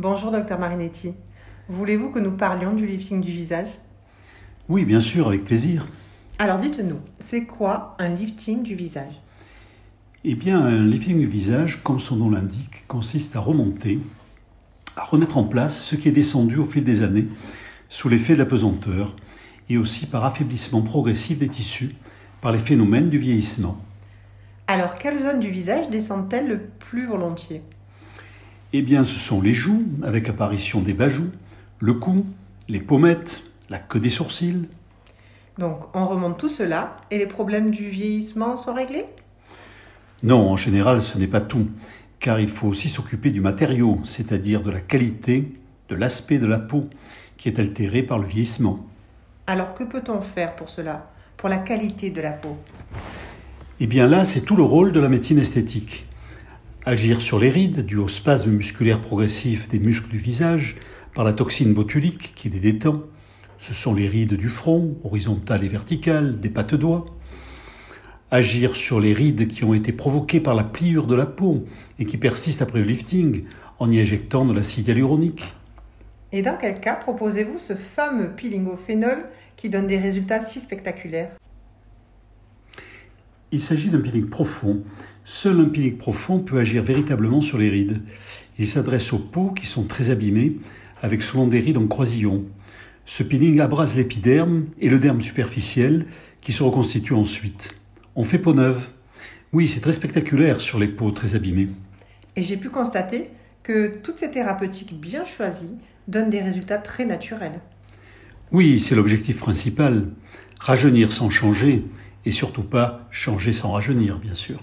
Bonjour docteur Marinetti. Voulez-vous que nous parlions du lifting du visage? Oui, bien sûr, avec plaisir. Alors dites-nous, c'est quoi un lifting du visage? Eh bien, un lifting du visage, comme son nom l'indique, consiste à remonter, à remettre en place ce qui est descendu au fil des années sous l'effet de la pesanteur et aussi par affaiblissement progressif des tissus par les phénomènes du vieillissement. Alors, quelles zones du visage descendent-elles le plus volontiers? Eh bien, ce sont les joues, avec l'apparition des bajoux, le cou, les pommettes, la queue des sourcils. Donc, on remonte tout cela et les problèmes du vieillissement sont réglés? Non, en général, ce n'est pas tout, car il faut aussi s'occuper du matériau, c'est-à-dire de la qualité, de l'aspect de la peau, qui est altéré par le vieillissement. Alors, que peut-on faire pour cela Pour la qualité de la peau? Eh bien là, c'est tout le rôle de la médecine esthétique. Agir sur les rides, dû au spasme musculaire progressif des muscles du visage, par la toxine botulique qui les détend. Ce sont les rides du front, horizontales et verticales, des pattes doigts. Agir sur les rides qui ont été provoquées par la pliure de la peau et qui persistent après le lifting en y injectant de l'acide hyaluronique. Et dans quel cas proposez-vous ce fameux peeling au phénol qui donne des résultats si spectaculaires? Il s'agit d'un peeling profond. Seul un peeling profond peut agir véritablement sur les rides. Il s'adresse aux peaux qui sont très abîmées, avec souvent des rides en croisillon. Ce peeling abrase l'épiderme et le derme superficiel qui se reconstitue ensuite. On fait peau neuve. Oui, c'est très spectaculaire sur les peaux très abîmées. Et j'ai pu constater que toutes ces thérapeutiques bien choisies donnent des résultats très naturels. Oui, c'est l'objectif principal. Rajeunir sans changer et surtout pas changer sans rajeunir, bien sûr.